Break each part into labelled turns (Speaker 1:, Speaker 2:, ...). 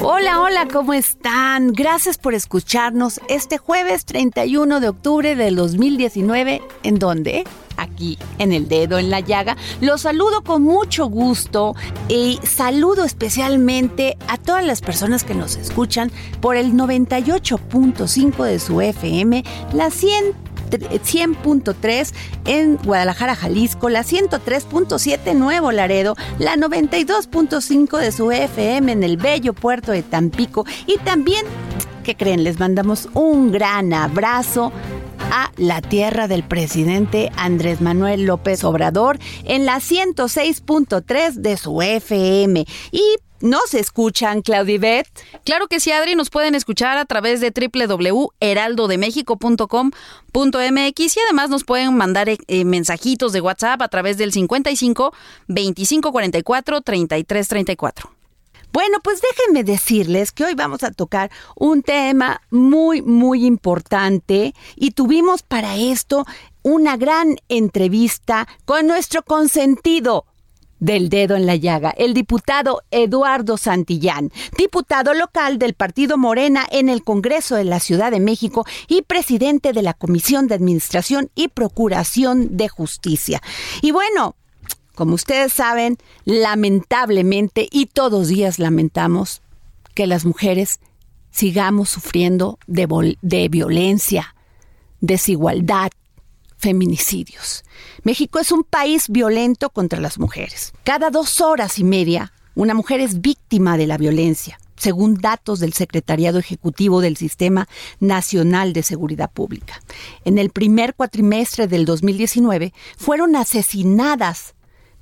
Speaker 1: Hola, hola, ¿cómo están? Gracias por escucharnos este jueves 31 de octubre del 2019. ¿En dónde? Aquí, en el dedo en la llaga. Los saludo con mucho gusto y saludo especialmente a todas las personas que nos escuchan por el 98.5 de su FM, la 100 100.3 en Guadalajara, Jalisco, la 103.7 Nuevo Laredo, la 92.5 de su FM en el bello puerto de Tampico y también, ¿qué creen? Les mandamos un gran abrazo a la tierra del presidente Andrés Manuel López Obrador en la 106.3 de su FM. Y ¿Nos escuchan, Claudibet?
Speaker 2: Claro que sí, Adri. Nos pueden escuchar a través de www.heraldodemexico.com.mx y además nos pueden mandar eh, mensajitos de WhatsApp a través del 55 25 44 33 34.
Speaker 1: Bueno, pues déjenme decirles que hoy vamos a tocar un tema muy, muy importante y tuvimos para esto una gran entrevista con nuestro consentido, del dedo en la llaga, el diputado Eduardo Santillán, diputado local del Partido Morena en el Congreso de la Ciudad de México y presidente de la Comisión de Administración y Procuración de Justicia. Y bueno, como ustedes saben, lamentablemente, y todos días lamentamos, que las mujeres sigamos sufriendo de, de violencia, desigualdad, feminicidios. México es un país violento contra las mujeres. Cada dos horas y media, una mujer es víctima de la violencia, según datos del Secretariado Ejecutivo del Sistema Nacional de Seguridad Pública. En el primer cuatrimestre del 2019 fueron asesinadas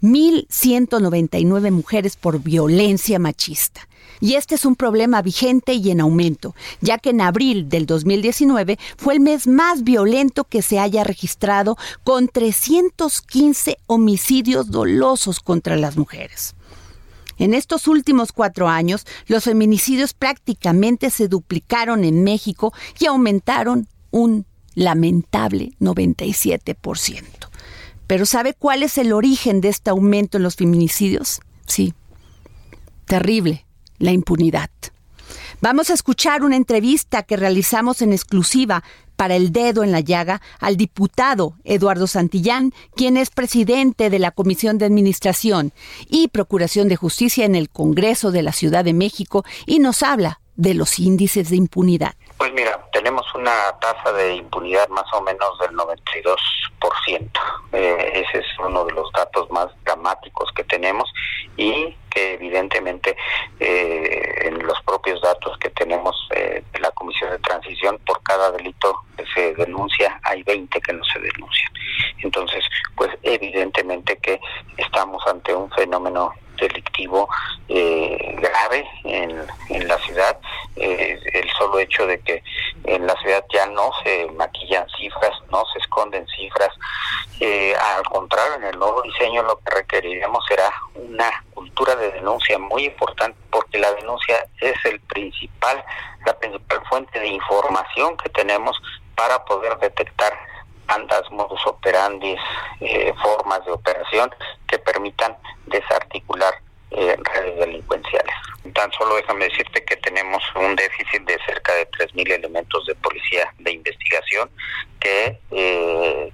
Speaker 1: 1.199 mujeres por violencia machista. Y este es un problema vigente y en aumento, ya que en abril del 2019 fue el mes más violento que se haya registrado con 315 homicidios dolosos contra las mujeres. En estos últimos cuatro años, los feminicidios prácticamente se duplicaron en México y aumentaron un lamentable 97%. Pero ¿sabe cuál es el origen de este aumento en los feminicidios? Sí, terrible, la impunidad. Vamos a escuchar una entrevista que realizamos en exclusiva para el dedo en la llaga al diputado Eduardo Santillán, quien es presidente de la Comisión de Administración y Procuración de Justicia en el Congreso de la Ciudad de México y nos habla de los índices de impunidad.
Speaker 3: Pues mira, tenemos una tasa de impunidad más o menos del 92%. Eh, ese es uno de los datos más dramáticos que tenemos y que evidentemente eh, en los propios datos que tenemos eh, de la Comisión de Transición, por cada delito que se denuncia, hay 20 que no se denuncian. Entonces, pues evidentemente que estamos ante un fenómeno delictivo eh, grave en, en, la ciudad. Eh, el solo hecho de que en la ciudad ya no se maquillan cifras, no se esconden cifras. Eh, al contrario, en el nuevo diseño lo que requeriremos será una cultura de denuncia muy importante porque la denuncia es el principal, la principal fuente de información que tenemos para poder detectar bandas, modus operandi, eh, formas de operación que permitan desarticular eh, redes delincuenciales. Tan solo déjame decirte que tenemos un déficit de cerca de 3.000 elementos de policía de investigación que eh,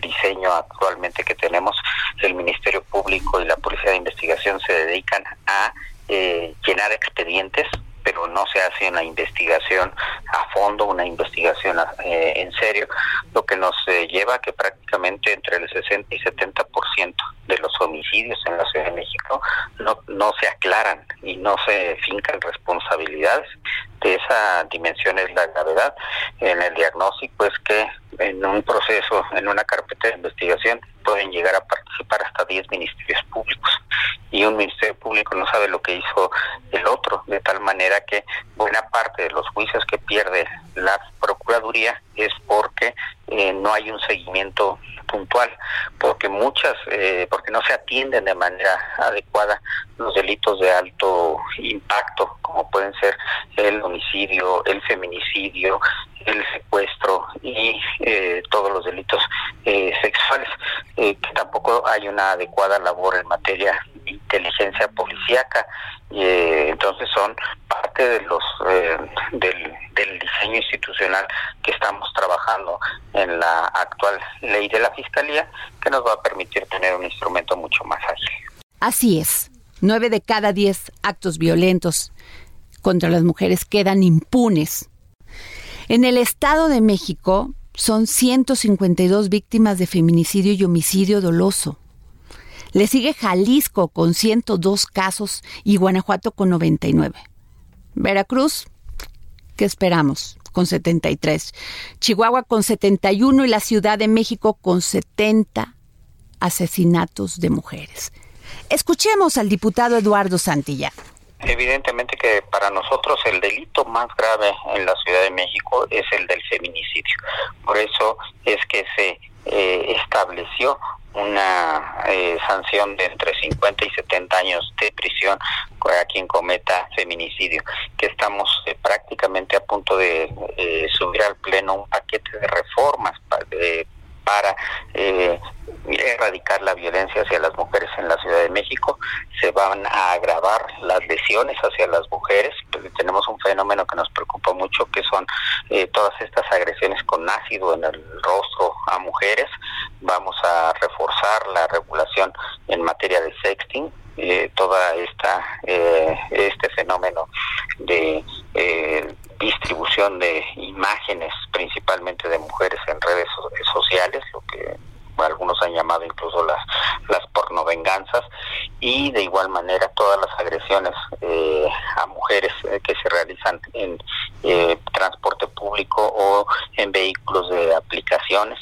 Speaker 3: diseño actualmente que tenemos, el Ministerio Público y la Policía de Investigación se dedican a eh, llenar expedientes pero no se hace una investigación a fondo, una investigación eh, en serio, lo que nos eh, lleva a que prácticamente entre el 60 y 70% de los homicidios en la Ciudad de México no, no se aclaran y no se fincan responsabilidades. De esa dimensión es la gravedad. En el diagnóstico es que en un proceso, en una carpeta de investigación, pueden llegar a participar hasta 10 ministerios públicos. Y un ministerio público no sabe lo que hizo el otro, de tal manera que buena parte de los juicios que pierde la Procuraduría es porque eh, no hay un seguimiento puntual, porque muchas, eh, porque no se atienden de manera adecuada los delitos de alto impacto, como pueden ser el homicidio, el feminicidio, el secuestro y eh, todos los delitos eh, sexuales, que tampoco hay una adecuada labor en materia de inteligencia policíaca. entonces son parte de los del, del institucional que estamos trabajando en la actual ley de la Fiscalía, que nos va a permitir tener un instrumento mucho más ágil.
Speaker 1: Así es. Nueve de cada diez actos violentos contra las mujeres quedan impunes. En el Estado de México son 152 víctimas de feminicidio y homicidio doloso. Le sigue Jalisco con 102 casos y Guanajuato con 99. Veracruz, ¿qué esperamos? Con 73. Chihuahua con 71 y la Ciudad de México con 70 asesinatos de mujeres. Escuchemos al diputado Eduardo Santilla.
Speaker 3: Evidentemente que para nosotros el delito más grave en la Ciudad de México es el del feminicidio. Por eso es que se eh, estableció una eh, sanción de entre 50 y 70 años de prisión a quien cometa feminicidio, que estamos eh, prácticamente a punto de subir al Pleno un paquete de reformas para, para erradicar la violencia hacia las mujeres en la Ciudad de México, se van a agravar las lesiones hacia las mujeres, tenemos un fenómeno que nos preocupa mucho, que son eh, todas estas agresiones con ácido en el rostro a mujeres, vamos a reforzar la regulación en materia de sexting, eh, toda esta eh, este fenómeno de distribución de imágenes principalmente de mujeres en redes sociales, lo que algunos han llamado incluso las, las pornovenganzas, de igual manera todas las agresiones eh, a mujeres eh, que se realizan en eh, transporte público o en vehículos de aplicaciones.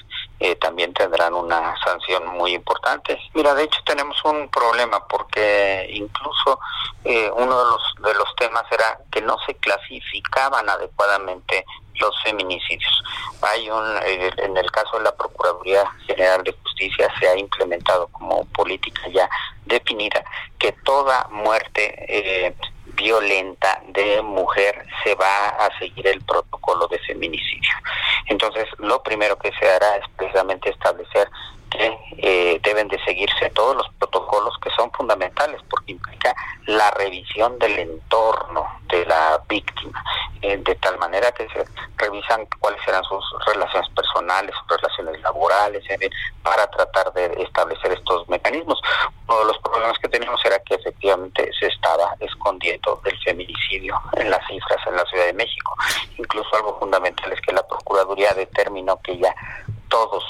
Speaker 3: también tendrán una sanción muy importante. Mira, de hecho tenemos un problema porque incluso uno de los de los temas era que no se clasificaban adecuadamente los feminicidios. Hay un, en el caso de la Procuraduría General de Justicia se ha implementado como política ya definida que toda muerte eh, violenta de mujer se va a seguir el protocolo de feminicidio. Entonces, lo primero que se hará es precisamente establecer que eh, deben de seguirse todos los protocolos que son fundamentales porque implica la revisión del entorno de la víctima, eh, de tal manera que se revisan cuáles serán sus relaciones personales, sus relaciones laborales, para tratar de establecer estos mecanismos. Uno de los problemas que teníamos era que efectivamente se estaba escondiendo el feminicidio en las cifras en la Ciudad de México. Incluso algo fundamental es que la Procuraduría determinó que ya todos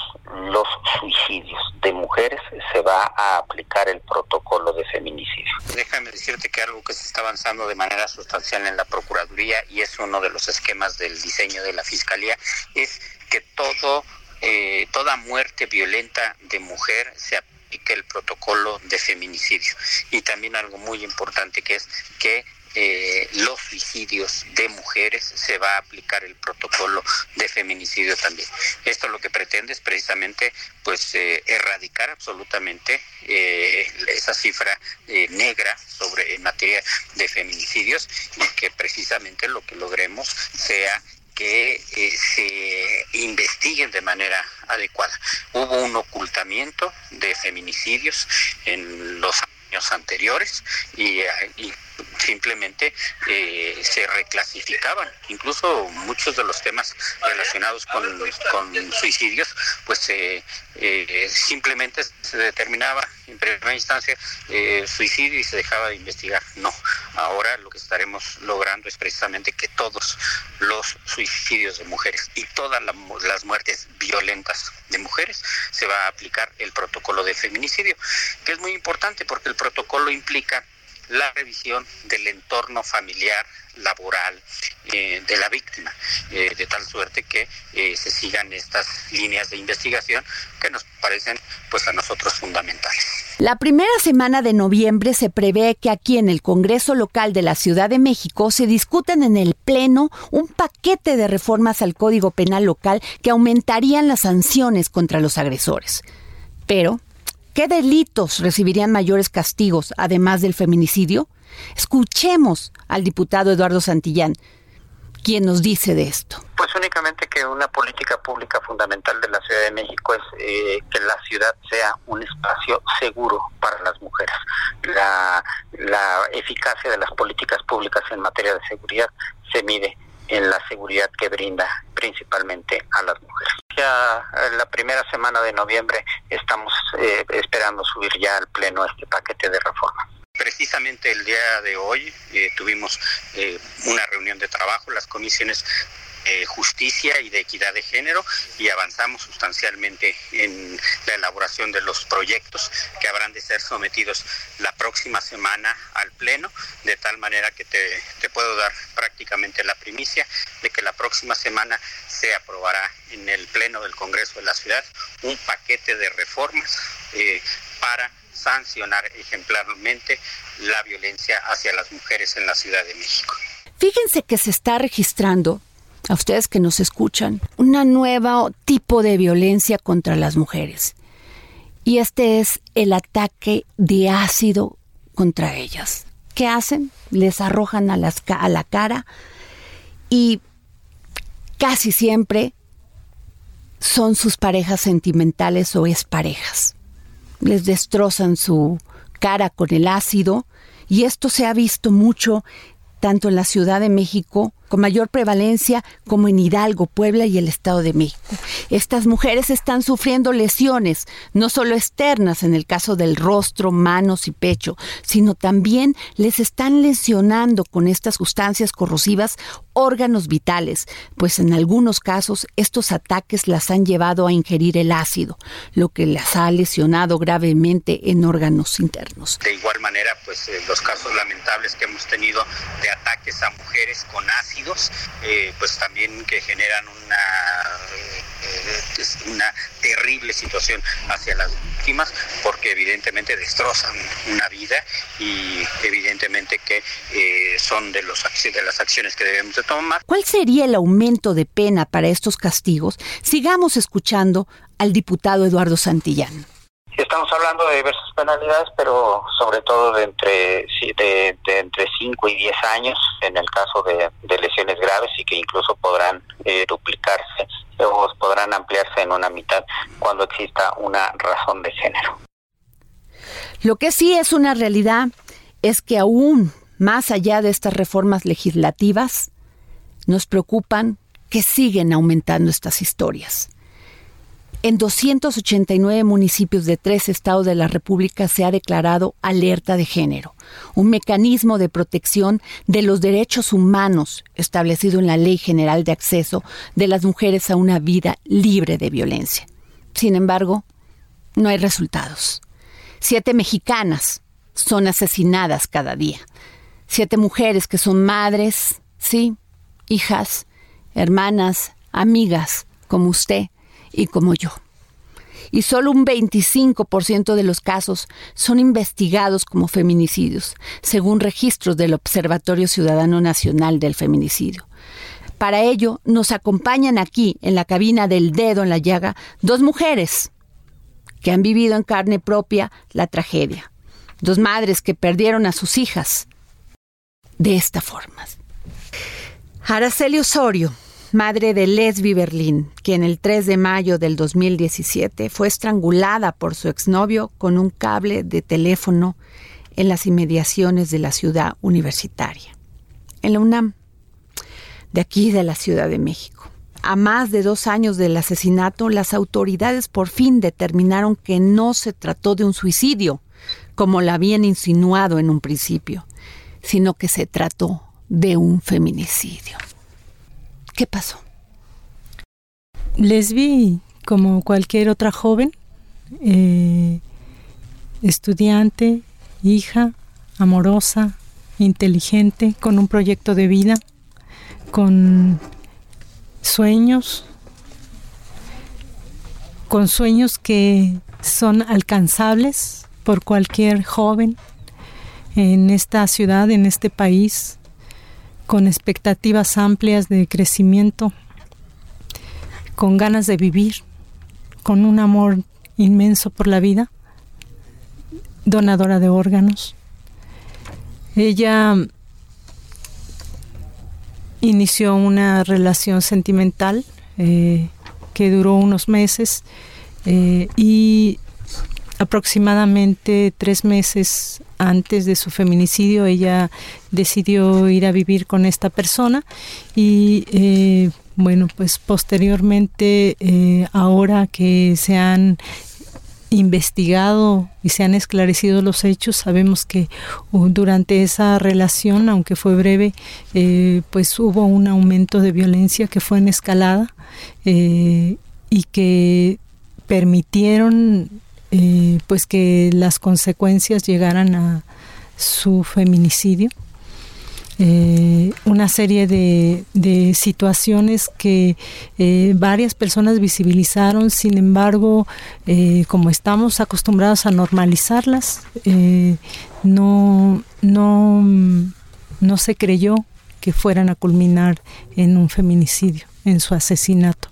Speaker 3: los suicidios de mujeres se va a aplicar el protocolo de feminicidio. Déjame decirte que algo que se está avanzando de manera sustancial en la Procuraduría y es uno de los esquemas del diseño de la Fiscalía es que todo eh, toda muerte violenta de mujer se aplique el protocolo de feminicidio y también algo muy importante que es que eh, los suicidios de mujeres se va a aplicar el protocolo de feminicidio también. Esto lo que pretende es precisamente pues eh, erradicar absolutamente eh, esa cifra negra sobre en materia de feminicidios y que precisamente lo que logremos sea que se investiguen de manera adecuada. Hubo un ocultamiento de feminicidios en los años anteriores y, y simplemente eh, se reclasificaban. Incluso muchos de los temas relacionados con, suicidios, pues eh, simplemente se determinaba en primera instancia suicidio y se dejaba de investigar. No, ahora lo que estaremos logrando es precisamente que todos los suicidios de mujeres y todas las muertes violentas de mujeres se va a aplicar el protocolo de feminicidio, que es muy importante porque el protocolo implica la revisión del entorno familiar, laboral eh, de la víctima, eh, de tal suerte que eh, se sigan estas líneas de investigación que nos parecen pues a nosotros fundamentales.
Speaker 1: La primera semana de noviembre se prevé que aquí en el Congreso local de la Ciudad de México se discuten en el Pleno un paquete de reformas al Código Penal local que aumentarían las sanciones contra los agresores. Pero ¿Qué delitos recibirían mayores castigos además del feminicidio? Escuchemos al diputado Eduardo Santillán, quien nos dice de esto.
Speaker 3: Pues únicamente que una política pública fundamental de la Ciudad de México es eh, que la ciudad sea un espacio seguro para las mujeres. La, la eficacia de las políticas públicas en materia de seguridad se mide en la seguridad que brinda principalmente a las mujeres. Ya en la primera semana de noviembre estamos eh, esperando subir ya al Pleno este paquete de reforma. Precisamente el día de hoy eh, tuvimos eh, una reunión de trabajo, las comisiones justicia y de equidad de género y avanzamos sustancialmente en la elaboración de los proyectos que habrán de ser sometidos la próxima semana al Pleno, de tal manera que te, te puedo dar prácticamente la primicia de que la próxima semana se aprobará en el Pleno del Congreso de la Ciudad un paquete de reformas eh, para sancionar ejemplarmente la violencia hacia las mujeres en la Ciudad de México.
Speaker 1: Fíjense que se está registrando a ustedes que nos escuchan, un nuevo tipo de violencia contra las mujeres. Y este es el ataque de ácido contra ellas. ¿Qué hacen? Les arrojan a, las, a la cara y casi siempre son sus parejas sentimentales o exparejas. Les destrozan su cara con el ácido y esto se ha visto mucho tanto en la Ciudad de México con mayor prevalencia como en Hidalgo, Puebla y el Estado de México. Estas mujeres están sufriendo lesiones, no solo externas en el caso del rostro, manos y pecho, sino también les están lesionando con estas sustancias corrosivas órganos vitales, pues en algunos casos estos ataques las han llevado a ingerir el ácido, lo que las ha lesionado gravemente en órganos internos.
Speaker 3: De igual manera, pues eh, los casos lamentables que hemos tenido de ataques a mujeres con ácido, eh, pues también que generan una, eh, una terrible situación hacia las víctimas, porque evidentemente destrozan una vida y evidentemente que eh, son de, los, de las acciones que debemos de tomar.
Speaker 1: ¿Cuál sería el aumento de pena para estos castigos? Sigamos escuchando al diputado Eduardo Santillán.
Speaker 3: Estamos hablando de diversas penalidades, pero sobre todo de entre de, entre 5 y 10 años en el caso de, lesiones graves y que incluso podrán eh, duplicarse o podrán ampliarse en una mitad cuando exista una razón de género.
Speaker 1: Lo que sí es una realidad es que aún más allá de estas reformas legislativas, nos preocupan que siguen aumentando estas historias. En 289 municipios de tres estados de la República se ha declarado alerta de género, un mecanismo de protección de los derechos humanos establecido en la Ley General de Acceso de las Mujeres a una vida libre de violencia. Sin embargo, no hay resultados. Siete mexicanas son asesinadas cada día. Siete mujeres que son madres, sí, hijas, hermanas, amigas, como usted, y como yo. Y solo un 25% de los casos son investigados como feminicidios, según registros del Observatorio Ciudadano Nacional del Feminicidio. Para ello, nos acompañan aquí, en la cabina del dedo en la llaga, dos mujeres que han vivido en carne propia la tragedia. Dos madres que perdieron a sus hijas de esta forma. Araceli Osorio, madre de Lesbi Berlín, quien el 3 de mayo del 2017 fue estrangulada por su exnovio con un cable de teléfono en las inmediaciones de la ciudad universitaria, en la UNAM, de aquí de la Ciudad de México. A más de dos años del asesinato, las autoridades por fin determinaron que no se trató de un suicidio, como la habían insinuado en un principio, sino que se trató de un feminicidio. ¿Qué pasó?
Speaker 4: Les vi como cualquier otra joven, eh, estudiante, hija, amorosa, inteligente, con un proyecto de vida, con sueños, con sueños que son alcanzables por cualquier joven en esta ciudad, en este país, con expectativas amplias de crecimiento, con ganas de vivir, con un amor inmenso por la vida, donadora de órganos. Ella inició una relación sentimental eh, que duró unos meses eh, y aproximadamente tres meses antes de su feminicidio ella decidió ir a vivir con esta persona y eh, bueno pues posteriormente ahora que se han investigado y se han esclarecido los hechos, sabemos que uh, durante esa relación, aunque fue breve, eh, pues hubo un aumento de violencia que fue en escalada eh, y que permitieron eh, pues que las consecuencias llegaran a su feminicidio. Eh, una serie de, situaciones que eh, varias personas visibilizaron, sin embargo, como estamos acostumbrados a normalizarlas, no, no, no se creyó que fueran a culminar en un feminicidio, en su asesinato,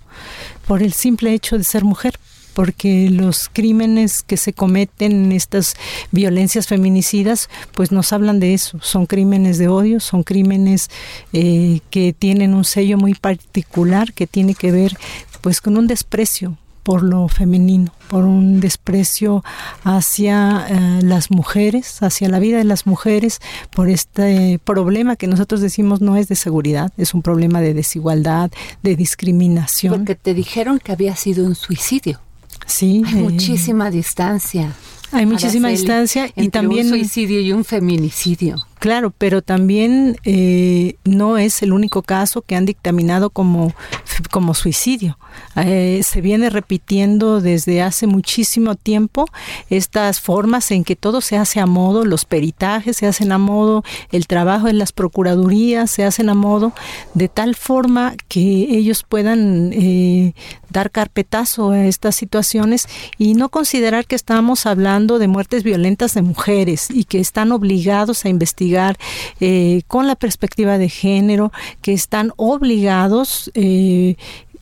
Speaker 4: por el simple hecho de ser mujer porque los crímenes que se cometen en estas violencias feminicidas, pues nos hablan de eso. Son crímenes de odio, son crímenes eh, que tienen un sello muy particular que tiene que ver pues con un desprecio por lo femenino, por un desprecio hacia eh, las mujeres, hacia la vida de las mujeres, por este problema que nosotros decimos no es de seguridad, es un problema de desigualdad, de discriminación.
Speaker 1: Porque te dijeron que había sido un suicidio.
Speaker 4: Sí.
Speaker 1: Hay muchísima distancia.
Speaker 4: Hay muchísima distancia y también
Speaker 1: un suicidio y un feminicidio.
Speaker 4: Claro, pero también eh, no es el único caso que han dictaminado como, como suicidio. Eh, se viene repitiendo desde hace muchísimo tiempo estas formas en que todo se hace a modo, los peritajes se hacen a modo, el trabajo en las procuradurías se hacen a modo, de tal forma que ellos puedan eh, dar carpetazo a estas situaciones y no considerar que estamos hablando de muertes violentas de mujeres y que están obligados a investigar eh, con la perspectiva de género, que están obligados eh,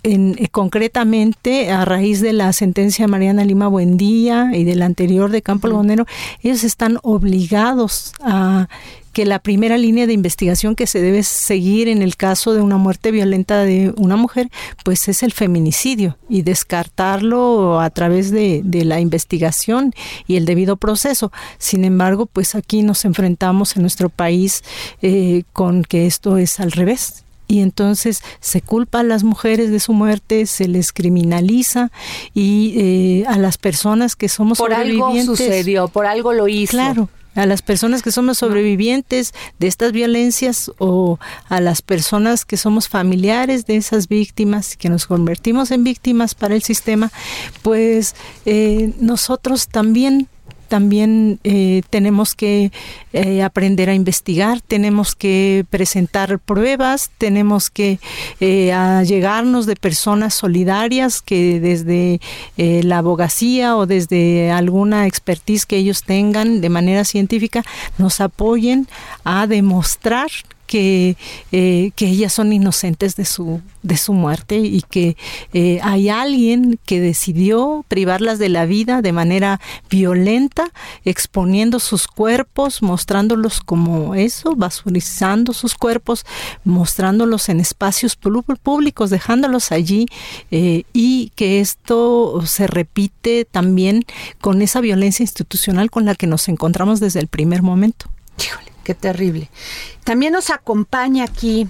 Speaker 4: en, eh, concretamente a raíz de la sentencia de Mariana Lima Buendía y del anterior de Campo Albonero, ellos están obligados a que la primera línea de investigación que se debe seguir en el caso de una muerte violenta de una mujer, pues es el feminicidio y descartarlo a través de, la investigación y el debido proceso. Sin embargo, pues aquí nos enfrentamos en nuestro país eh, con que esto es al revés y entonces se culpa a las mujeres de su muerte, se les criminaliza y eh, a las personas que somos
Speaker 1: por algo sucedió, por algo lo hizo.
Speaker 4: Claro, a las personas que somos sobrevivientes de estas violencias o a las personas que somos familiares de esas víctimas, que nos convertimos en víctimas para el sistema, pues eh, nosotros también también eh, tenemos que eh, aprender a investigar, tenemos que presentar pruebas, tenemos que eh, de personas solidarias que desde eh, la abogacía o desde alguna expertise que ellos tengan de manera científica nos apoyen a demostrar que, eh, que ellas son inocentes de su, de su muerte y que eh, hay alguien que decidió privarlas de la vida de manera violenta, exponiendo sus cuerpos, mostrándolos como eso, basurizando sus cuerpos, mostrándolos en espacios públicos, dejándolos allí eh, y que esto se repite también con esa violencia institucional con la que nos encontramos desde el primer momento.
Speaker 1: Qué terrible. También nos acompaña aquí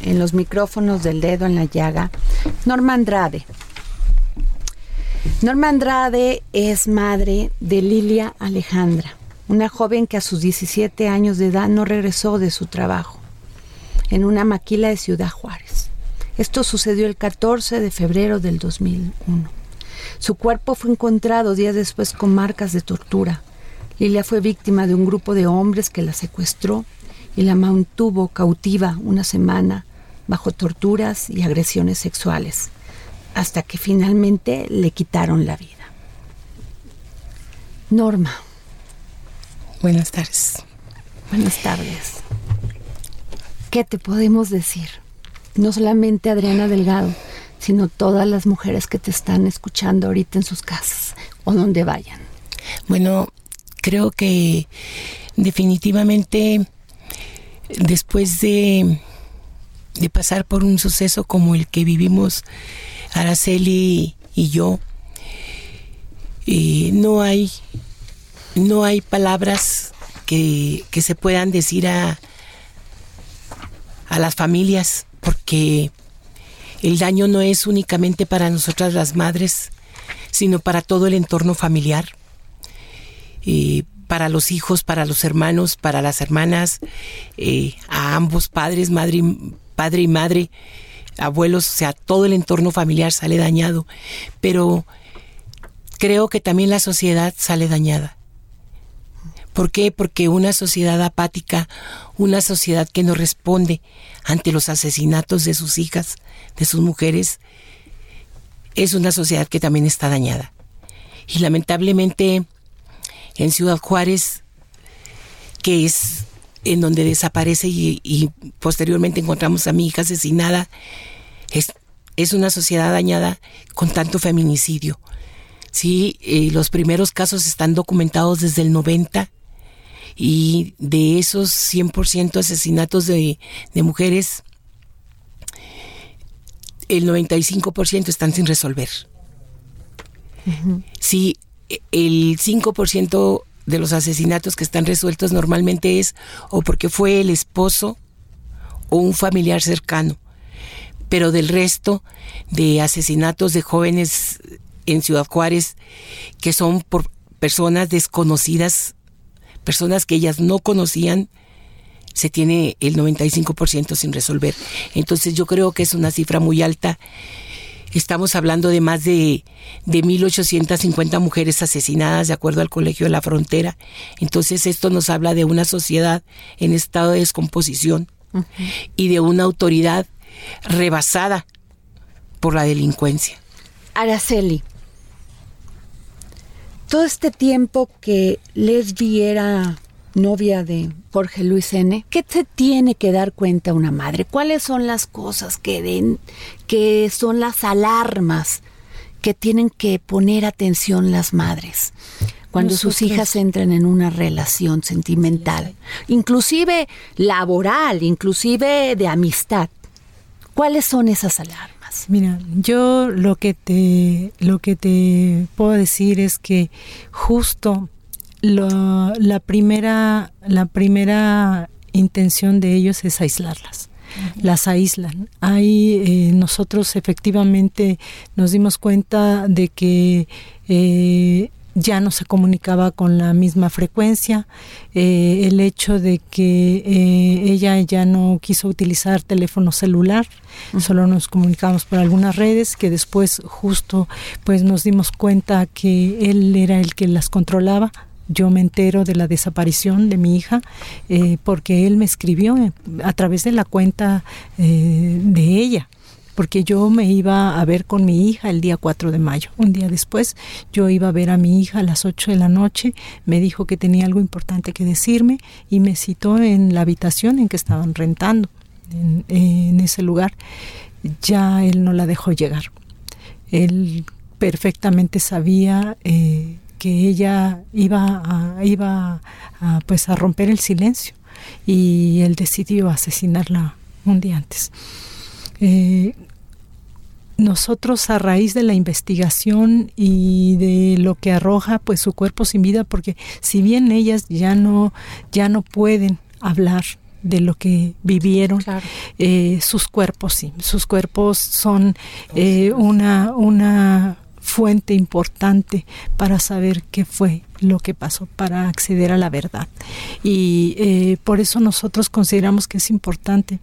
Speaker 1: en los micrófonos del dedo en la llaga Norma Andrade. Norma Andrade es madre de Lilia Alejandra, una joven que a sus 17 años de edad no regresó de su trabajo en una maquila de Ciudad Juárez. Esto sucedió el 14 de febrero del 2001. Su cuerpo fue encontrado días después con marcas de tortura. Lilia fue víctima de un grupo de hombres que la secuestró y la mantuvo cautiva una semana bajo torturas y agresiones sexuales, hasta que finalmente le quitaron la vida. Norma.
Speaker 5: Buenas tardes.
Speaker 1: Buenas tardes. ¿Qué te podemos decir? No solamente Adriana Delgado, sino todas las mujeres que te están escuchando ahorita en sus casas o donde vayan.
Speaker 5: Bueno, creo que definitivamente después de, de pasar por un suceso como el que vivimos Araceli y yo, eh, no hay no hay palabras que, que se puedan decir a, a las familias porque el daño no es únicamente para nosotras las madres, sino para todo el entorno familiar, eh, para los hijos, para los hermanos, para las hermanas, eh, a ambos padres, madre padre y madre, abuelos, o sea, todo el entorno familiar sale dañado. Pero creo que también la sociedad sale dañada. ¿Por qué? Porque una sociedad apática, una sociedad que no responde ante los asesinatos de sus hijas, de sus mujeres, es una sociedad que también está dañada. Y lamentablemente en Ciudad Juárez, que es en donde desaparece y, posteriormente encontramos a mi hija asesinada, es, es una sociedad dañada con tanto feminicidio. Sí, eh, los primeros casos están documentados desde el 90 y de esos 100% asesinatos de, de mujeres, el 95% están sin resolver. Sí, el 5% de los asesinatos que están resueltos normalmente es o porque fue el esposo o un familiar cercano. Pero del resto de asesinatos de jóvenes en Ciudad Juárez que son por personas desconocidas personas que ellas no conocían, se tiene el 95% sin resolver. Entonces yo creo que es una cifra muy alta. Estamos hablando de más de, de 1.850 mujeres asesinadas de acuerdo al Colegio de la Frontera. Entonces esto nos habla de una sociedad en estado de descomposición y de una autoridad rebasada por la delincuencia.
Speaker 1: Araceli, todo este tiempo que Lesbi era novia de Jorge Luis N., ¿qué se tiene que dar cuenta una madre? ¿Cuáles son las cosas que den, que son las alarmas que tienen que poner atención las madres? Cuando sus hijas entran en una relación sentimental, inclusive laboral, inclusive de amistad. ¿Cuáles son esas alarmas?
Speaker 4: Mira, yo lo que te lo que te puedo decir es que justo la primera la primera intención de ellos es aislarlas. Las aíslan. Ahí eh, nosotros efectivamente nos dimos cuenta de que eh, ya no se comunicaba con la misma frecuencia, eh, el hecho de que eh, ella ya no quiso utilizar teléfono celular, solo nos comunicábamos por algunas redes, que después justo pues nos dimos cuenta que él era el que las controlaba. Yo me entero de la desaparición de mi hija eh, porque él me escribió a través de la cuenta de ella porque yo me iba a ver con mi hija el día 4 de mayo. Un día después yo iba a ver a mi hija a las 8 de la noche, me dijo que tenía algo importante que decirme y me citó en la habitación en que estaban rentando en, ese lugar. Ya él no la dejó llegar. Él perfectamente sabía eh, que ella iba a, iba a, pues a romper el silencio y él decidió asesinarla un día antes. Eh, nosotros a raíz de la investigación y de lo que arroja pues su cuerpo sin vida porque si bien ellas ya no ya no pueden hablar de lo que vivieron eh, sus cuerpos sí. Sus cuerpos son eh, una una fuente importante para saber qué fue lo que pasó, para acceder a la verdad. Y eh, por eso nosotros consideramos que es importante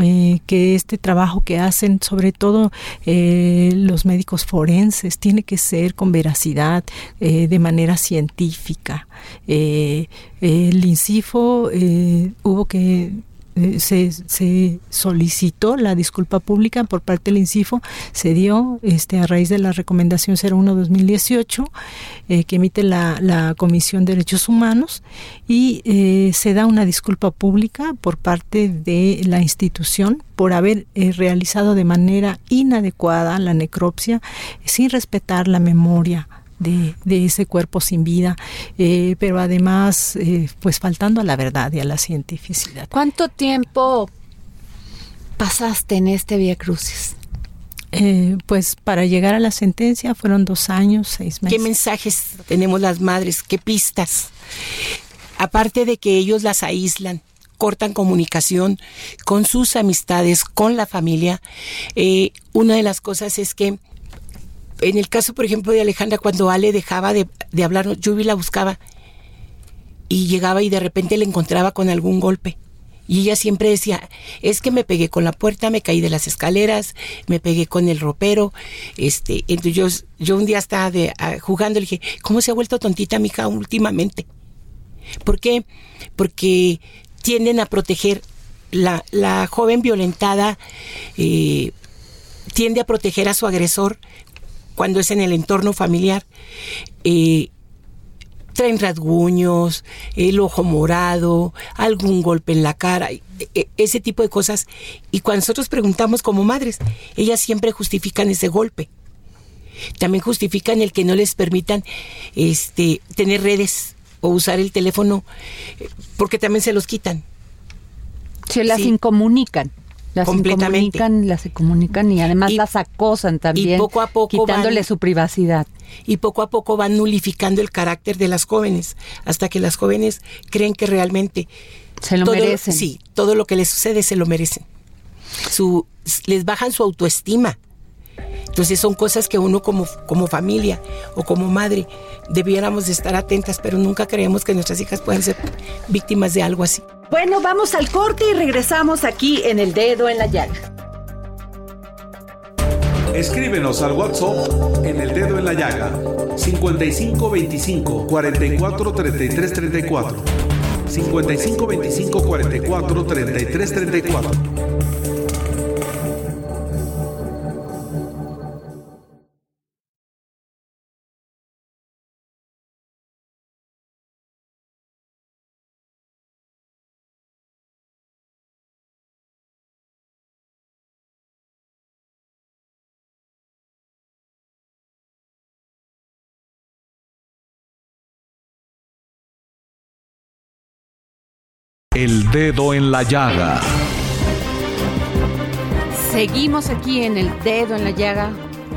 Speaker 4: eh, que este trabajo que hacen, sobre todo eh, los médicos forenses, tiene que ser con veracidad, de manera científica. el INCIFO hubo que eh, se, solicitó la disculpa pública por parte del INCIFO, se dio este, a raíz de la recomendación 01-2018 eh, que emite la, Comisión de Derechos Humanos y eh, se da una disculpa pública por parte de la institución por haber realizado de manera inadecuada la necropsia sin respetar la memoria de, ese cuerpo sin vida, eh, pero además, eh, pues faltando a la verdad y a la cientificidad.
Speaker 1: ¿Cuánto tiempo pasaste en este Vía Crucis?
Speaker 4: Eh, pues para llegar a la sentencia fueron dos años, seis meses.
Speaker 5: ¿Qué mensajes tenemos las madres? ¿Qué pistas? Aparte de que ellos las aíslan, cortan comunicación con sus amistades, con la familia, una de las cosas es que en el caso, por ejemplo, de Alejandra, cuando Ale dejaba de, de hablar, yo la buscaba y llegaba y de repente la encontraba con algún golpe. Y ella siempre decía, es que me pegué con la puerta, me caí de las escaleras, me pegué con el ropero. Este, entonces yo, un día estaba de, jugando y le dije, ¿cómo se ha vuelto tontita mi hija últimamente? ¿Por qué? Porque tienden a proteger la, la joven violentada, eh, tiende a proteger a su agresor cuando es en el entorno familiar, eh, traen rasguños, el ojo morado, algún golpe en la cara, e, e, ese tipo de cosas. Y cuando nosotros preguntamos como madres, ellas siempre justifican ese golpe. También justifican el que no les permitan este, tener redes o usar el teléfono, eh, porque también se los quitan.
Speaker 1: Se las incomunican. Las comunican, las comunican y además las acosan también,
Speaker 5: poco a poco
Speaker 1: quitándole su privacidad.
Speaker 5: Y poco a poco van nulificando el carácter de las jóvenes, hasta que las jóvenes creen que realmente
Speaker 1: se lo merecen.
Speaker 5: Sí, todo lo que les sucede se lo merecen. Su, les bajan su autoestima. Entonces son cosas que uno como, como familia o como madre debiéramos de estar atentas, pero nunca creemos que nuestras hijas puedan ser víctimas de algo así.
Speaker 1: Bueno, vamos al corte y regresamos aquí en El Dedo en la Llaga.
Speaker 6: Escríbenos al WhatsApp en El Dedo en la Llaga 5525 44 33 34 5525 44 33 34 dedo en la llaga.
Speaker 1: Seguimos aquí en El dedo en la llaga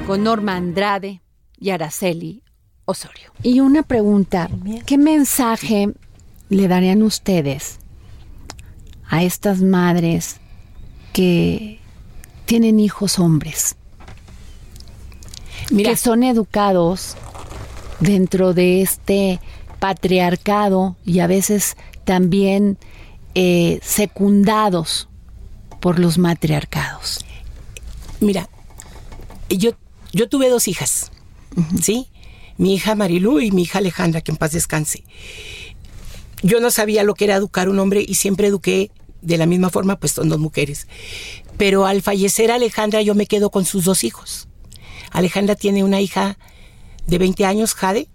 Speaker 1: con Norma Andrade y Araceli Osorio. Y una pregunta, ¿qué mensaje le darían ustedes a estas madres que tienen hijos hombres? que son educados dentro de este patriarcado y a veces también eh, secundados por los matriarcados?
Speaker 5: Mira, yo, yo tuve dos hijas, ¿sí? Mi hija Marilu y mi hija Alejandra, que en paz descanse. Yo no sabía lo que era educar un hombre y siempre eduqué de la misma forma, pues son dos mujeres. Pero al fallecer Alejandra, yo me quedo con sus dos hijos. Alejandra tiene una hija de 20 años, Jade,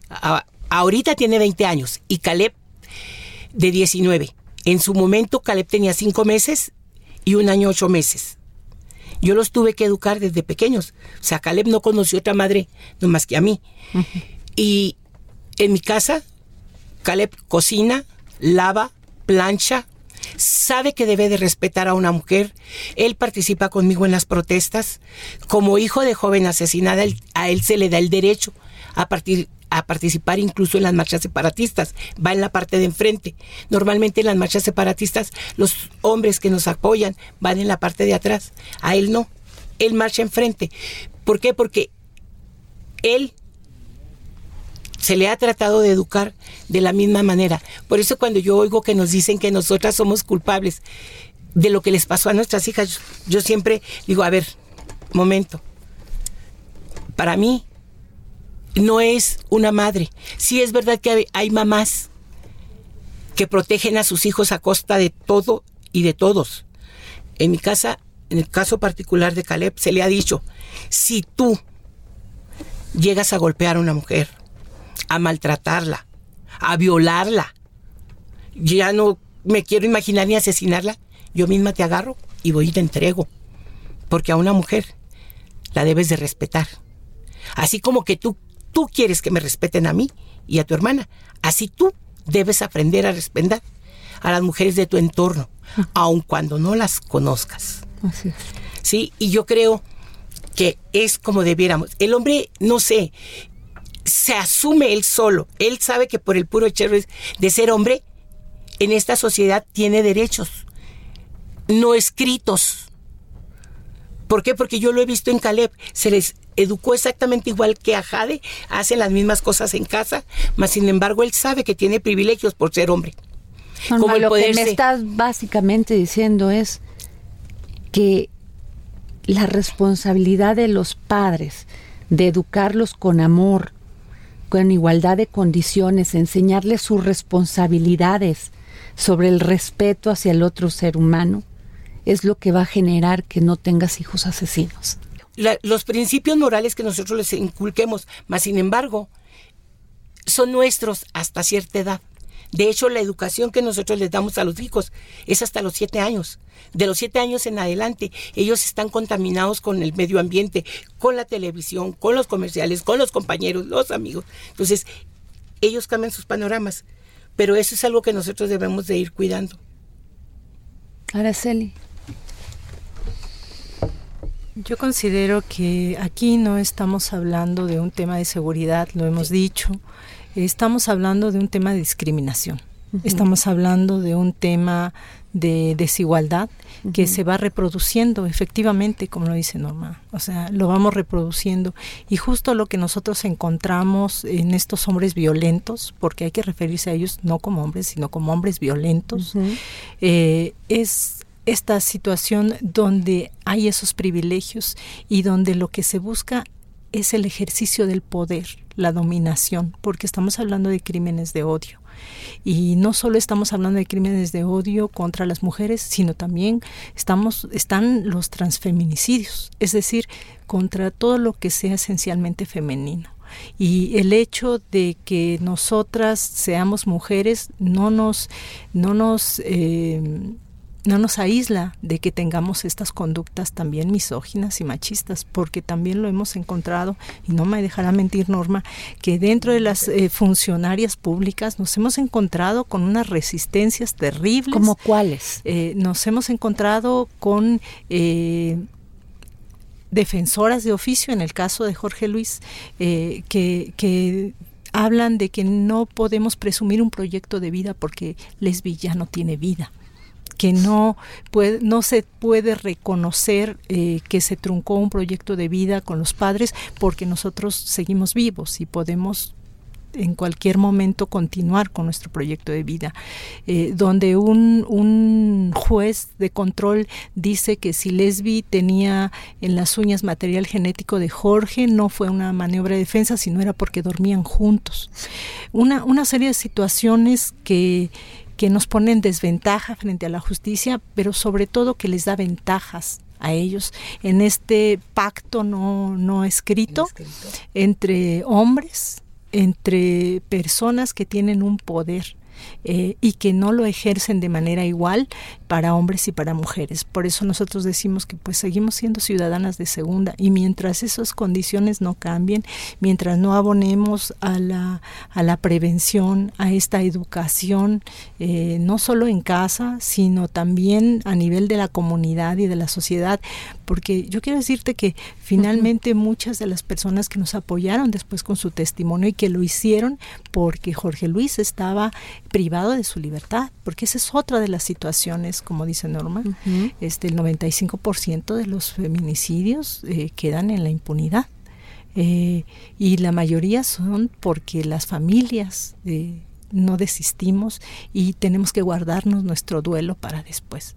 Speaker 5: ahorita tiene 20 años, y Caleb de 19. En su momento, Caleb tenía 5 meses y un año 8 meses. Yo los tuve que educar desde pequeños. O sea, Caleb no conoció otra madre no más que a mí. Y en mi casa, Caleb cocina, lava, plancha, sabe que debe de respetar a una mujer. Él participa conmigo en las protestas. Como hijo de joven asesinada, a él se le da el derecho a, partir, a participar incluso en las marchas separatistas. Va en la parte de enfrente. Normalmente en las marchas separatistas los hombres que nos apoyan van en la parte de atrás. A él no. Él marcha enfrente. ¿Por qué? Porque él se le ha tratado de educar de la misma manera. Por eso cuando yo oigo que nos dicen que nosotras somos culpables de lo que les pasó a nuestras hijas, yo, siempre digo, a ver, momento. Para mí, no es una madre. Sí es verdad que hay, mamás que protegen a sus hijos a costa de todo y de todos. En mi casa, en el caso particular de Caleb, se le ha dicho, si tú llegas a golpear a una mujer, a maltratarla, a violarla, ya no me quiero imaginar ni asesinarla, yo misma te agarro y voy y te entrego. Porque a una mujer la debes de respetar. Así como que tú tú quieres que me respeten a mí y a tu hermana. Así tú debes aprender a respetar a las mujeres de tu entorno, aun cuando no las conozcas. Así Sí, y yo creo que es como debiéramos. El hombre, no sé, se asume él solo. Él sabe que por el puro hecho de ser hombre, en esta sociedad tiene derechos no escritos. ¿Por qué? Porque yo lo he visto en Caleb. Se les educó exactamente igual que a Jade, hacen las mismas cosas en casa, mas sin embargo él sabe que tiene privilegios por ser hombre.
Speaker 1: Como lo que me estás básicamente diciendo es que la responsabilidad de los padres de educarlos con amor, con igualdad de condiciones, enseñarles sus responsabilidades sobre el respeto hacia el otro ser humano, es lo que va a generar que no tengas hijos asesinos
Speaker 5: los principios morales que nosotros les inculquemos, más sin embargo, son nuestros hasta cierta edad. De hecho, la educación que nosotros les damos a los hijos es hasta los siete años. De los siete años en adelante, ellos están contaminados con el medio ambiente, con la televisión, con los comerciales, con los compañeros, los amigos. Entonces, ellos cambian sus panoramas. Pero eso es algo que nosotros debemos de ir cuidando.
Speaker 1: Araceli.
Speaker 4: Yo considero que aquí no estamos hablando de un tema de seguridad, lo hemos dicho, estamos hablando de un tema de discriminación, estamos hablando de un tema de desigualdad que se va reproduciendo efectivamente, como lo dice Norma, o sea, lo vamos reproduciendo. Y justo lo que nosotros encontramos en estos hombres violentos, porque hay que referirse a ellos no como hombres, sino como hombres violentos, eh, es esta situación donde hay esos privilegios y donde lo que se busca es el ejercicio del poder, la dominación, porque estamos hablando de crímenes de odio. Y no solo estamos hablando de crímenes de odio contra las mujeres, sino también estamos, están los transfeminicidios, es decir, contra todo lo que sea esencialmente femenino. Y el hecho de que nosotras seamos mujeres no nos, no nos eh, no nos aísla de que tengamos estas conductas también misóginas y machistas, porque también lo hemos encontrado, y no me dejará mentir Norma, que dentro de las eh, funcionarias públicas nos hemos encontrado con unas resistencias terribles.
Speaker 1: ¿Como cuáles?
Speaker 4: Eh, nos hemos encontrado con... Eh, defensoras de oficio, en el caso de Jorge Luis, que, que hablan de que no podemos presumir un proyecto de vida porque lesbilla no tiene vida que no, no se puede reconocer eh, que se truncó un proyecto de vida con los padres porque nosotros seguimos vivos y podemos en cualquier momento continuar con nuestro proyecto de vida, eh, donde un, un, juez de control dice que si Lesbi tenía en las uñas material genético de Jorge, no fue una maniobra de defensa, sino era porque dormían juntos. Una, una serie de situaciones que que nos pone en desventaja frente a la justicia, pero sobre todo que les da ventajas a ellos en este pacto no, no escrito, entre hombres, entre personas que tienen un poder eh, y que no lo ejercen de manera igual para hombres y para mujeres. Por eso nosotros decimos que pues seguimos siendo ciudadanas de segunda y mientras esas condiciones no cambien, mientras no abonemos a la, a la prevención, a esta educación, eh, no solo en casa, sino también a nivel de la comunidad y de la sociedad, porque yo quiero decirte que finalmente muchas de las personas que nos apoyaron después con su testimonio y que lo hicieron porque Jorge Luis estaba privado de su libertad, porque esa es otra de las situaciones, como dice Norma, este, el 95% de los feminicidios eh, quedan en la impunidad. Eh, y la mayoría son porque las familias eh, no desistimos y tenemos que guardarnos nuestro duelo para después.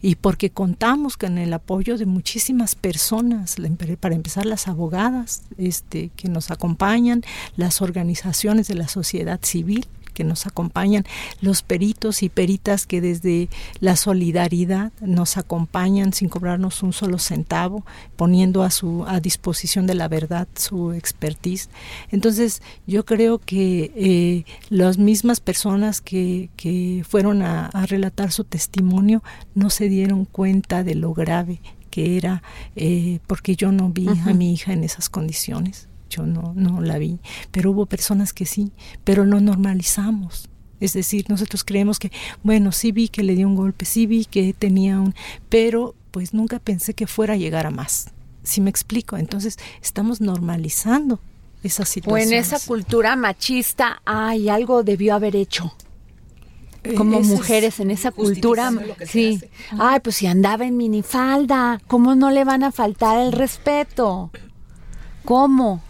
Speaker 4: Y porque contamos con el apoyo de muchísimas personas, para empezar las abogadas este, que nos acompañan, las organizaciones de la sociedad civil que nos acompañan, los peritos y peritas que desde la solidaridad nos acompañan sin cobrarnos un solo centavo, poniendo a su a disposición de la verdad su expertise. Entonces, yo creo que eh, las mismas personas que, que fueron a, relatar su testimonio no se dieron cuenta de lo grave que era, eh, porque yo no vi a mi hija en esas condiciones yo no, no la vi, pero hubo personas que sí, pero lo normalizamos. Es decir, nosotros creemos que, bueno, sí vi que le dio un golpe, sí vi que tenía un, pero pues nunca pensé que fuera a llegar a más. Si me explico, entonces estamos normalizando esa situación.
Speaker 1: O en esa cultura machista, ay, algo debió haber hecho. Eh, Como mujeres en esa cultura, sí. Ay, pues si andaba en minifalda, ¿cómo no le van a faltar el respeto? ¿Cómo?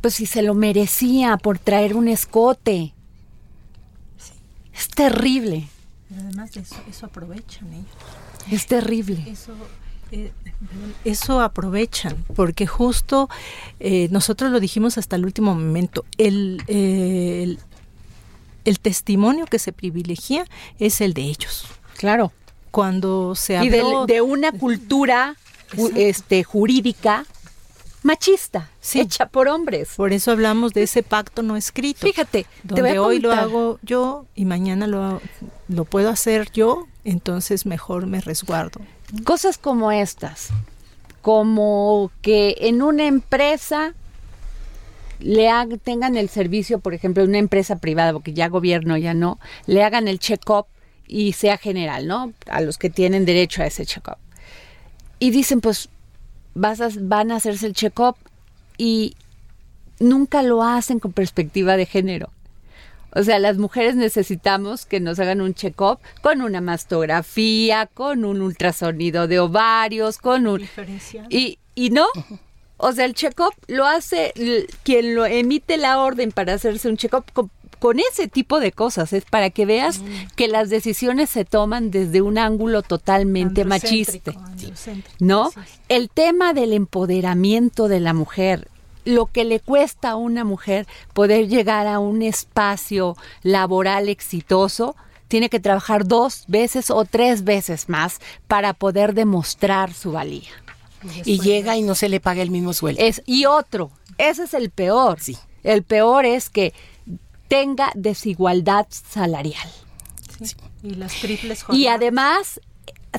Speaker 1: Pues si se lo merecía por traer un escote. Es terrible.
Speaker 4: Pero además de eso, eso aprovechan ellos.
Speaker 1: Es terrible.
Speaker 4: Eso, eh, eso aprovechan, porque justo eh, nosotros lo dijimos hasta el último momento, el, el, testimonio que se privilegia es el de ellos.
Speaker 1: Claro.
Speaker 4: Cuando se
Speaker 1: habló... Y de, una cultura este, jurídica machista, hecha por hombres.
Speaker 4: Por eso hablamos de ese pacto no escrito.
Speaker 1: Fíjate,
Speaker 4: donde hoy lo hago yo y mañana lo, lo puedo hacer yo, entonces mejor me resguardo.
Speaker 1: Cosas como estas, como que en una empresa le tengan el servicio, por ejemplo, en una empresa privada, porque ya gobierno ya no, le hagan el check-up y sea general, ¿no? A los que tienen derecho a ese check-up. Y dicen, pues van a hacerse el check-up y nunca lo hacen con perspectiva de género. O sea, las mujeres necesitamos que nos hagan un check-up con una mastografía, con un ultrasonido de ovarios, con un... Y, y no. O sea, el check-up lo hace quien lo emite la orden para hacerse un check-up con ese tipo de cosas, es para que veas mm. que las decisiones se toman desde un ángulo totalmente machista. ¿No? El tema del empoderamiento de la mujer, lo que le cuesta a una mujer poder llegar a un espacio laboral exitoso, tiene que trabajar dos veces o tres veces más para poder demostrar su valía.
Speaker 5: Y, llega y no se le paga el mismo sueldo.
Speaker 1: Es, y otro, ese es el peor. Sí. El peor es que tenga desigualdad salarial.
Speaker 4: Y las triples
Speaker 1: Y además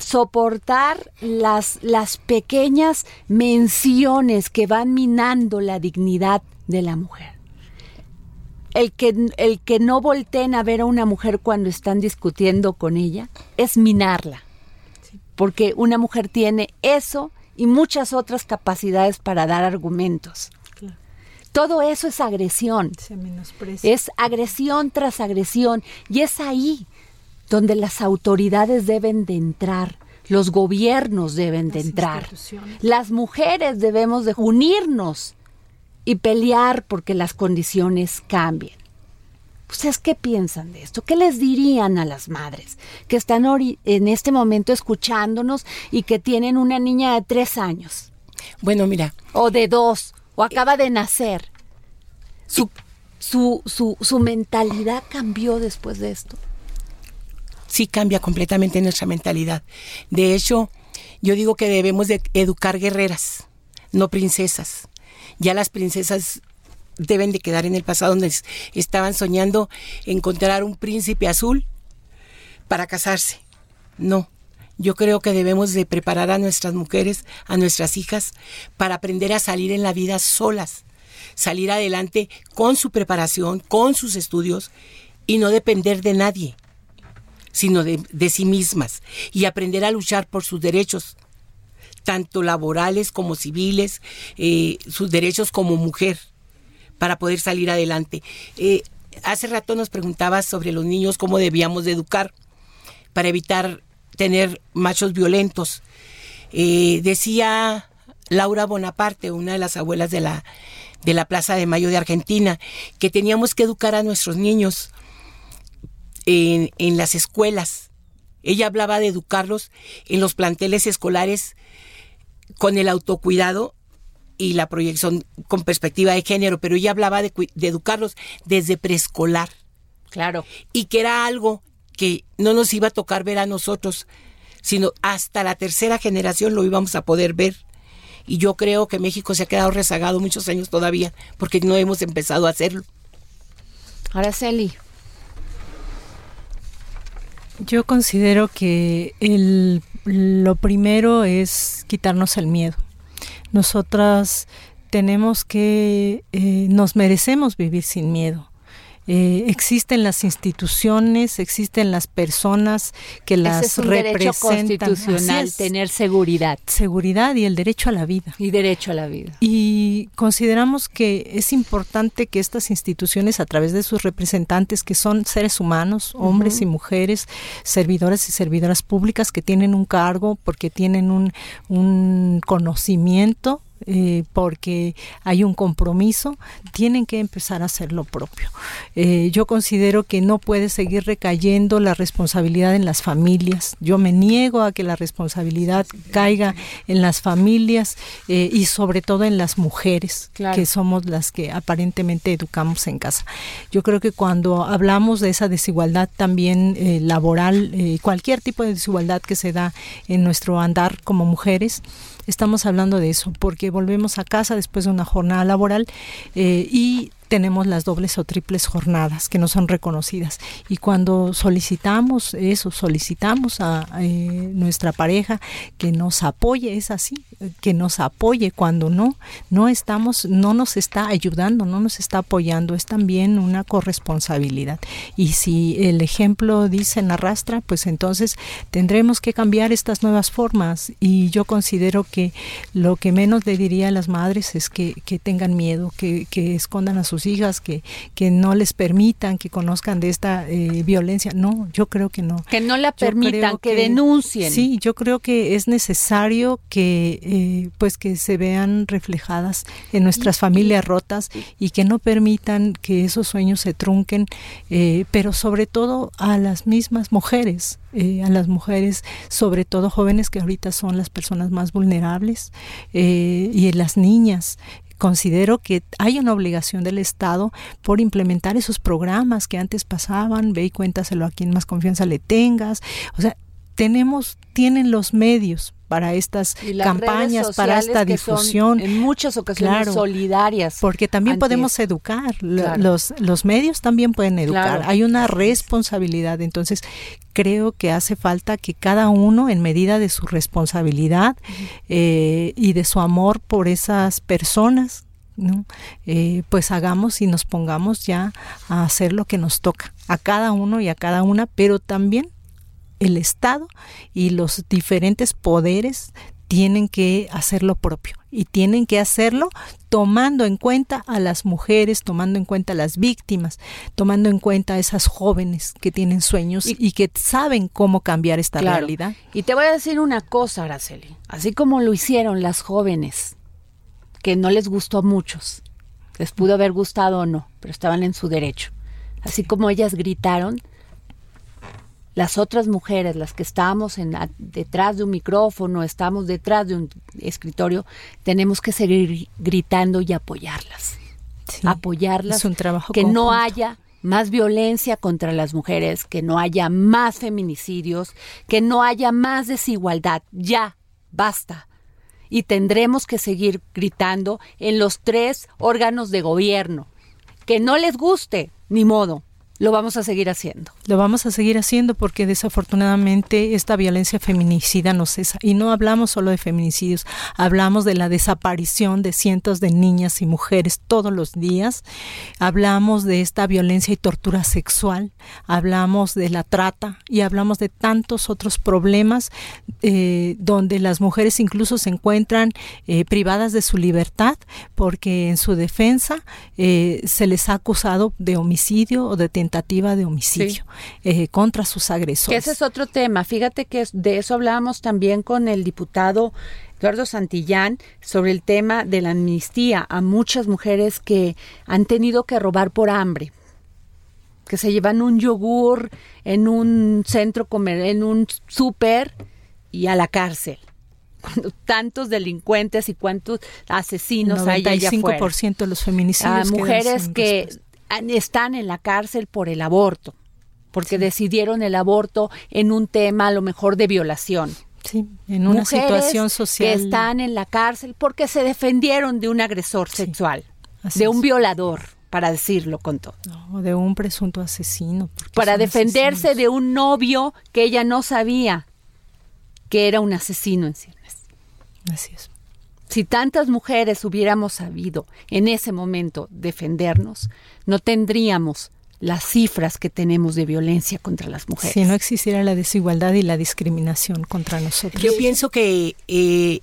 Speaker 1: soportar las, las pequeñas menciones que van minando la dignidad de la mujer. El que, el que no volteen a ver a una mujer cuando están discutiendo con ella es minarla. Porque una mujer tiene eso y muchas otras capacidades para dar argumentos. Todo eso es agresión. Es agresión tras agresión. Y es ahí donde las autoridades deben de entrar, los gobiernos deben de entrar, las mujeres debemos de unirnos y pelear porque las condiciones cambien. ¿Ustedes qué piensan de esto? ¿Qué les dirían a las madres que están en este momento escuchándonos y que tienen una niña de tres años?
Speaker 5: Bueno, mira.
Speaker 1: O de dos, o acaba de nacer. Su, su, su, su mentalidad cambió después de esto.
Speaker 5: sí cambia completamente nuestra mentalidad. De hecho, yo digo que debemos de educar guerreras, no princesas. Ya las princesas deben de quedar en el pasado donde estaban soñando encontrar un príncipe azul para casarse. No, yo creo que debemos de preparar a nuestras mujeres, a nuestras hijas, para aprender a salir en la vida solas, salir adelante con su preparación, con sus estudios y no depender de nadie, sino de, sí mismas y aprender a luchar por sus derechos, tanto laborales como civiles, eh, sus derechos como mujer para poder salir adelante. Eh, hace rato nos preguntabas sobre los niños cómo debíamos de educar para evitar tener machos violentos. Eh, decía Laura Bonaparte, una de las abuelas de la, de la Plaza de Mayo de Argentina, que teníamos que educar a nuestros niños en, en las escuelas. Ella hablaba de educarlos en los planteles escolares con el autocuidado y la proyección con perspectiva de género, pero ella hablaba de, educarlos desde preescolar.
Speaker 1: Claro.
Speaker 5: Y que era algo que no nos iba a tocar ver a nosotros, sino hasta la tercera generación lo íbamos a poder ver. Y yo creo que México se ha quedado rezagado muchos años todavía porque no hemos empezado a hacerlo.
Speaker 1: Araceli.
Speaker 4: Yo considero que el, lo primero es quitarnos el miedo nosotras tenemos que, eh, nos merecemos vivir sin miedo. Eh, existen las instituciones, existen las personas que las
Speaker 1: es un
Speaker 4: representan.
Speaker 1: Derecho constitucional, tener seguridad.
Speaker 4: Seguridad y el derecho a la vida.
Speaker 1: Y derecho a la vida.
Speaker 4: Y consideramos que es importante que estas instituciones, a través de sus representantes, que son seres humanos, hombres y mujeres, servidores y servidoras públicas que tienen un cargo porque tienen un, un conocimiento eh, porque hay un compromiso, tienen que empezar a hacer lo propio. Eh, yo considero que no puede seguir recayendo la responsabilidad en las familias. Yo me niego a que la responsabilidad caiga en las familias eh, y sobre todo en las mujeres, que somos las que aparentemente educamos en casa. Yo creo que cuando hablamos de esa desigualdad también laboral, cualquier tipo de desigualdad que se da en nuestro andar como mujeres, estamos hablando de eso, porque volvemos a casa después de una jornada laboral eh, y tenemos las dobles o triples jornadas que no son reconocidas. Y cuando solicitamos eso, solicitamos a, eh, nuestra pareja que nos apoye, es así, que nos apoye cuando no, no estamos, no nos está ayudando, no nos está apoyando, es también una corresponsabilidad. Y si el ejemplo dice arrastra, pues entonces tendremos que cambiar estas nuevas formas. Y yo considero que lo que menos le diría a las madres es que, que tengan miedo, que, que escondan a sus hijas, que, que no les permitan que conozcan de esta eh, violencia. No, yo creo que no.
Speaker 1: Que no la permitan, que, denuncien.
Speaker 4: Sí, yo creo que es necesario que eh, pues que se vean reflejadas en nuestras familias rotas y que no permitan que esos sueños se trunquen, eh, pero sobre todo a las mismas mujeres. a las mujeres, sobre todo jóvenes que ahorita son las personas más vulnerables, y las niñas considero que hay una obligación del Estado por implementar esos programas que antes pasaban, ve y cuéntaselo a quien más confianza le tengas. O sea, tenemos, tienen los medios para estas campañas, para esta difusión.
Speaker 1: en muchas ocasiones solidarias.
Speaker 4: Porque también podemos educar, los, los medios también pueden educar, hay una responsabilidad. Entonces, creo que hace falta que cada uno, en medida de su responsabilidad eh, y de su amor por esas personas, ¿no? Eh, pues hagamos y nos pongamos ya a hacer lo que nos toca, a cada uno y a cada una, pero también el Estado y los diferentes poderes tienen que hacer lo propio y tienen que hacerlo tomando en cuenta a las mujeres, tomando en cuenta a las víctimas, tomando en cuenta a esas jóvenes que tienen sueños y, que saben cómo cambiar esta realidad.
Speaker 1: Y te voy a decir una cosa, Araceli, así como lo hicieron las jóvenes, que no les gustó a muchos, les pudo haber gustado o no, pero estaban en su derecho. Así como ellas gritaron, las otras mujeres, las que estamos en, detrás de un micrófono, estamos detrás de un escritorio, tenemos que seguir gritando y apoyarlas. apoyarlas.
Speaker 4: Es un trabajo
Speaker 1: que no haya más violencia contra las mujeres, que no haya más feminicidios, que no haya más desigualdad. Ya, basta. Y tendremos que seguir gritando en los tres órganos de gobierno. Que no les guste, ni modo lo vamos a seguir haciendo.
Speaker 4: Lo vamos a seguir haciendo porque desafortunadamente esta violencia feminicida no cesa. Y no hablamos solo de feminicidios, hablamos de la desaparición de cientos de niñas y mujeres todos los días, hablamos de esta violencia y tortura sexual, hablamos de la trata y hablamos de tantos otros problemas eh, donde las mujeres incluso se encuentran eh, privadas de su libertad porque en su defensa eh, se les ha acusado de homicidio o de tentativa tentativa de homicidio eh, contra sus agresores.
Speaker 1: ese es otro tema. Fíjate que de eso hablábamos también con el diputado Eduardo Santillán sobre el tema de la amnistía a muchas mujeres que han tenido que robar por hambre que se llevan un yogur en un centro comer, en un súper y a la cárcel. Cuando tantos delincuentes y cuántos asesinos hay allá afuera.
Speaker 4: 95% de los feminicidios.
Speaker 1: A mujeres que están en la cárcel por el aborto, porque decidieron el aborto en un tema a lo mejor de violación.
Speaker 4: Sí, en una situación social.
Speaker 1: Que están en la cárcel porque se defendieron de un agresor sexual, de un violador, para decirlo con todo.
Speaker 4: No, de un presunto asesino.
Speaker 1: Para defenderse de un novio que ella no sabía que era un asesino en ciernes.
Speaker 4: Así es.
Speaker 1: Si tantas mujeres hubiéramos sabido en ese momento defendernos, no tendríamos las cifras que tenemos de violencia contra las mujeres.
Speaker 4: Si no existiera la desigualdad y la discriminación contra nosotros.
Speaker 5: Yo pienso que eh,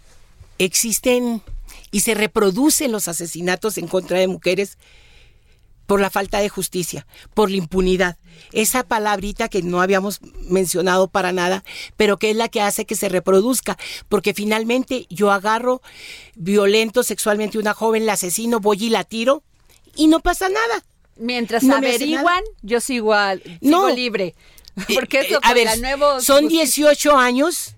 Speaker 5: existen y se reproducen los asesinatos en contra de mujeres por la falta de justicia, por la impunidad. Esa palabrita que no habíamos mencionado para nada, pero que es la que hace que se reproduzca, porque finalmente yo agarro violento sexualmente a una joven, la asesino, voy y la tiro y no pasa nada.
Speaker 1: Mientras averiguan, yo sigo, al, no. libre. Porque eso
Speaker 5: a ver, son 18 años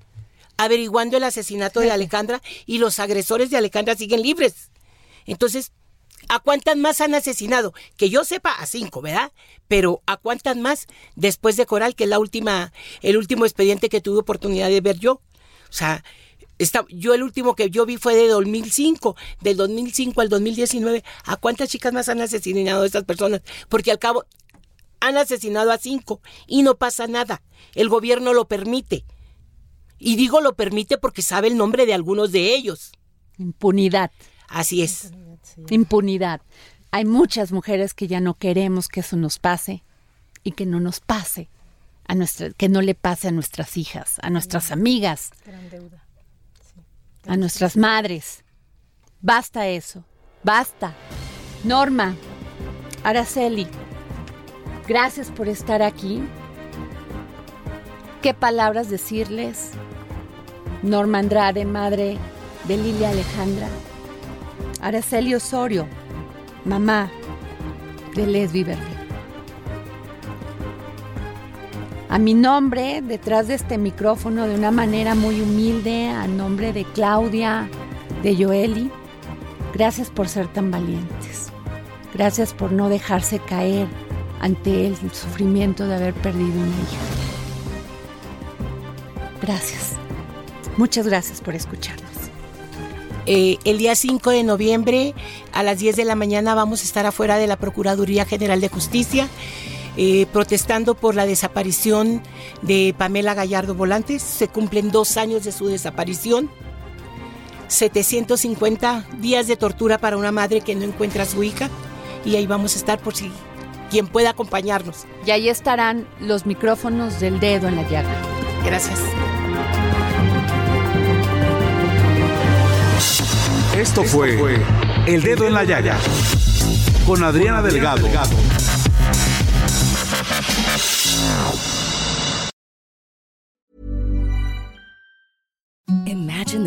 Speaker 5: averiguando el asesinato de Alejandra y los agresores de Alejandra siguen libres. Entonces, ¿A cuántas más han asesinado? Que yo sepa, a cinco, ¿verdad? Pero ¿a cuántas más después de Coral, que es la última, el último expediente que tuve oportunidad de ver yo? O sea, yo el último que yo vi fue de 2005, del 2005 al 2019. ¿A cuántas chicas más han asesinado estas personas? Porque al cabo han asesinado a cinco y no pasa nada. El gobierno lo permite. Y digo lo permite porque sabe el nombre de algunos de ellos.
Speaker 1: Impunidad.
Speaker 5: Así es.
Speaker 1: Impunidad. Hay muchas mujeres que ya no queremos que eso nos pase y que no nos pase a nuestra, que no le pase a nuestras hijas, a nuestras amigas, a nuestras madres. Basta eso, basta. Norma, Araceli, gracias por estar aquí. ¿Qué palabras decirles? Norma Andrade, madre de Lilia Alejandra. Araceli Osorio, mamá de Lesbi Verde. A mi nombre, detrás de este micrófono, de una manera muy humilde, a nombre de Claudia, de Joeli, gracias por ser tan valientes. Gracias por no dejarse caer ante el sufrimiento de haber perdido una hija. Gracias. Muchas gracias por escucharnos.
Speaker 5: Eh, el día 5 de noviembre a las 10 de la mañana vamos a estar afuera de la Procuraduría General de Justicia. Eh, protestando por la desaparición de Pamela Gallardo Volantes. Se cumplen dos años de su desaparición. 750 días de tortura para una madre que no encuentra a su hija. Y ahí vamos a estar por si quien pueda acompañarnos.
Speaker 1: Y ahí estarán los micrófonos del dedo en la llaga.
Speaker 5: Gracias.
Speaker 6: Esto fue El Dedo en la Yaya con Adriana Delgado.